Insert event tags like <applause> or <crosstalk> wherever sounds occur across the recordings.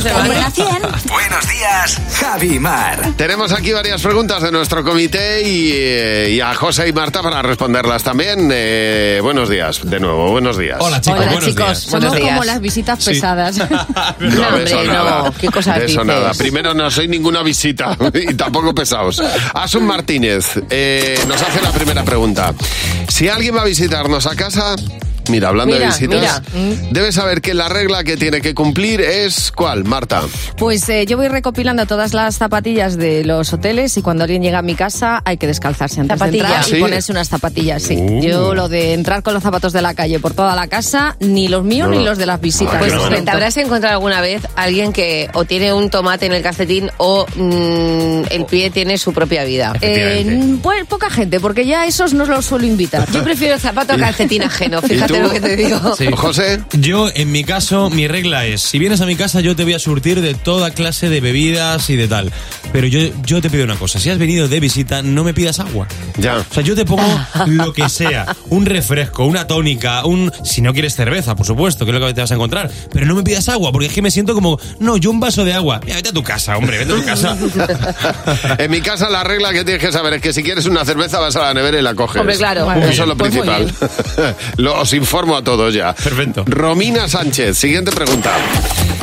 <laughs> Buenos días, Javi Mar. Tenemos aquí varias preguntas de nuestro comité y, eh, y a José y Marta para responderlas también. Eh, buenos días, de nuevo, buenos días. Hola chicos, Hola buenos chicos, días. somos Buenos días. como las visitas pesadas. <laughs> No, No, de eso hombre, nada. no. ¿Qué cosas De eso dices? nada. Primero, no soy ninguna visita <laughs> y tampoco pesados. Asun Martínez eh, nos hace la primera pregunta. Si alguien va a visitarnos a casa, mira, hablando Mira, de visitas, mira. debe saber que la regla que tiene que cumplir es ¿cuál, Marta? Pues eh, yo voy recopilando todas las zapatillas de los hoteles y cuando alguien llega a mi casa hay que descalzarse antes Zapatillas. de entrar ¿Sí? y ponerse unas zapatillas, sí. Uh. Yo lo de entrar con los zapatos de la calle por toda la casa, ni los míos No, ni no. los de las visitas. Ay, Pues qué bueno. te habrás encontrado alguna vez alguien que o tiene un tomate en el calcetín o mm, el pie tiene su propia vida. Eh, pues poca gente, porque ya esos no los suelo invitar. Yo prefiero el zapato <laughs> al calcetín ajeno, ¿Y fíjate lo que te digo. Sí. José. Yo, en mi caso, mi regla es, si vienes a mi casa, yo te voy a surtir de toda clase de bebidas y de tal. Pero yo, yo te pido una cosa, si has venido de visita, no me pidas agua. Ya. O sea, yo te pongo lo que sea, un refresco, una tónica, un... Si no quieres cerveza, por supuesto, que es lo que te vas a encontrar. Pero no me pidas agua, porque es que me siento como, no, yo un vaso de agua. Mira, vete a tu casa, hombre, vete a tu casa. <laughs> En mi casa la regla que tienes que saber es que si quieres una cerveza vas a la nevera y la coges. Hombre, claro. Muy Eso bien. es lo Pues principal. <laughs> Lo- os informo a todos ya. Perfecto. Romina Sánchez, siguiente pregunta.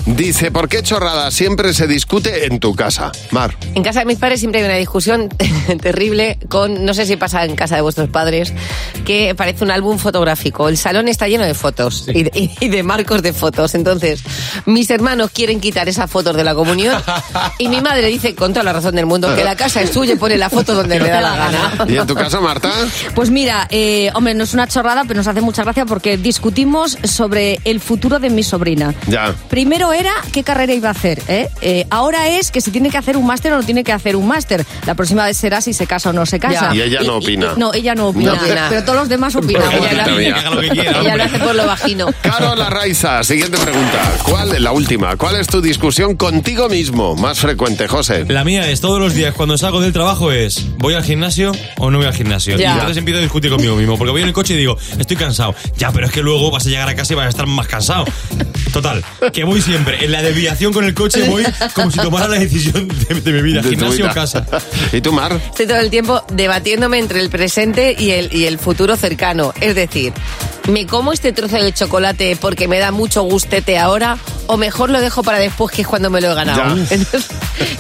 Dice, ¿por qué chorrada siempre se discute en tu casa? Mar. En casa de mis padres siempre hay una discusión <laughs> terrible con, no sé si pasa en casa de vuestros padres, que parece un álbum fotográfico. El salón está lleno de fotos y, de, y de marcos de fotos. Entonces, mis hermanos quieren quitar esas fotos de la comunión y mi madre dice, con toda la razón del mundo, que la casa es suya y pone la foto donde le da la gana. ¿Y en tu caso, Marta? Pues mira, eh, hombre, no es una chorrada, pero nos hace mucha gracia porque discutimos sobre el futuro de mi sobrina. Ya. Primero era qué carrera iba a hacer, ¿eh? Eh, ahora es que si tiene que hacer un máster o no tiene que hacer un máster. La próxima vez será si se casa o no se casa. Ya. Y ella no opina. no, ella no opina, No opina. pero todos los demás opinan. Pobrecita Ella lo. Que quiera, ella lo hace por lo vagino. Carola Raiza, siguiente pregunta. ¿Cuál, la última, cuál es tu discusión contigo mismo más frecuente, José? La mía es todos los días cuando salgo del trabajo es ¿voy al gimnasio o no voy al gimnasio? Ya. Y entonces empiezo a discutir conmigo mismo porque voy en el coche y digo, estoy cansado. Ya, pero es que luego vas a llegar a casa y vas a estar más cansado. Total, que voy siempre en la desviación con el coche voy como si tomara la decisión de, de mi vida, De gimnasio o casa. <laughs> ¿Y tú, Mar? Estoy todo el tiempo debatiéndome entre el presente y el, y el futuro cercano. Es decir, ¿me como este trozo de chocolate porque me da mucho gustete ahora? ¿O mejor lo dejo para después, que es cuando me lo he ganado? <laughs> Entonces,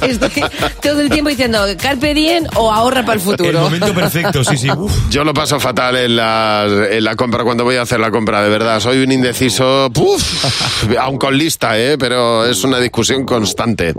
estoy todo el tiempo diciendo, ¿carpe diem o ahorra para el El futuro? momento perfecto, sí, sí. Uf. Yo lo paso fatal en la, en la compra cuando voy a hacer la compra, de verdad. Soy un indeciso, ¡puf! aun con lista, ¿eh? pero es una discusión constante.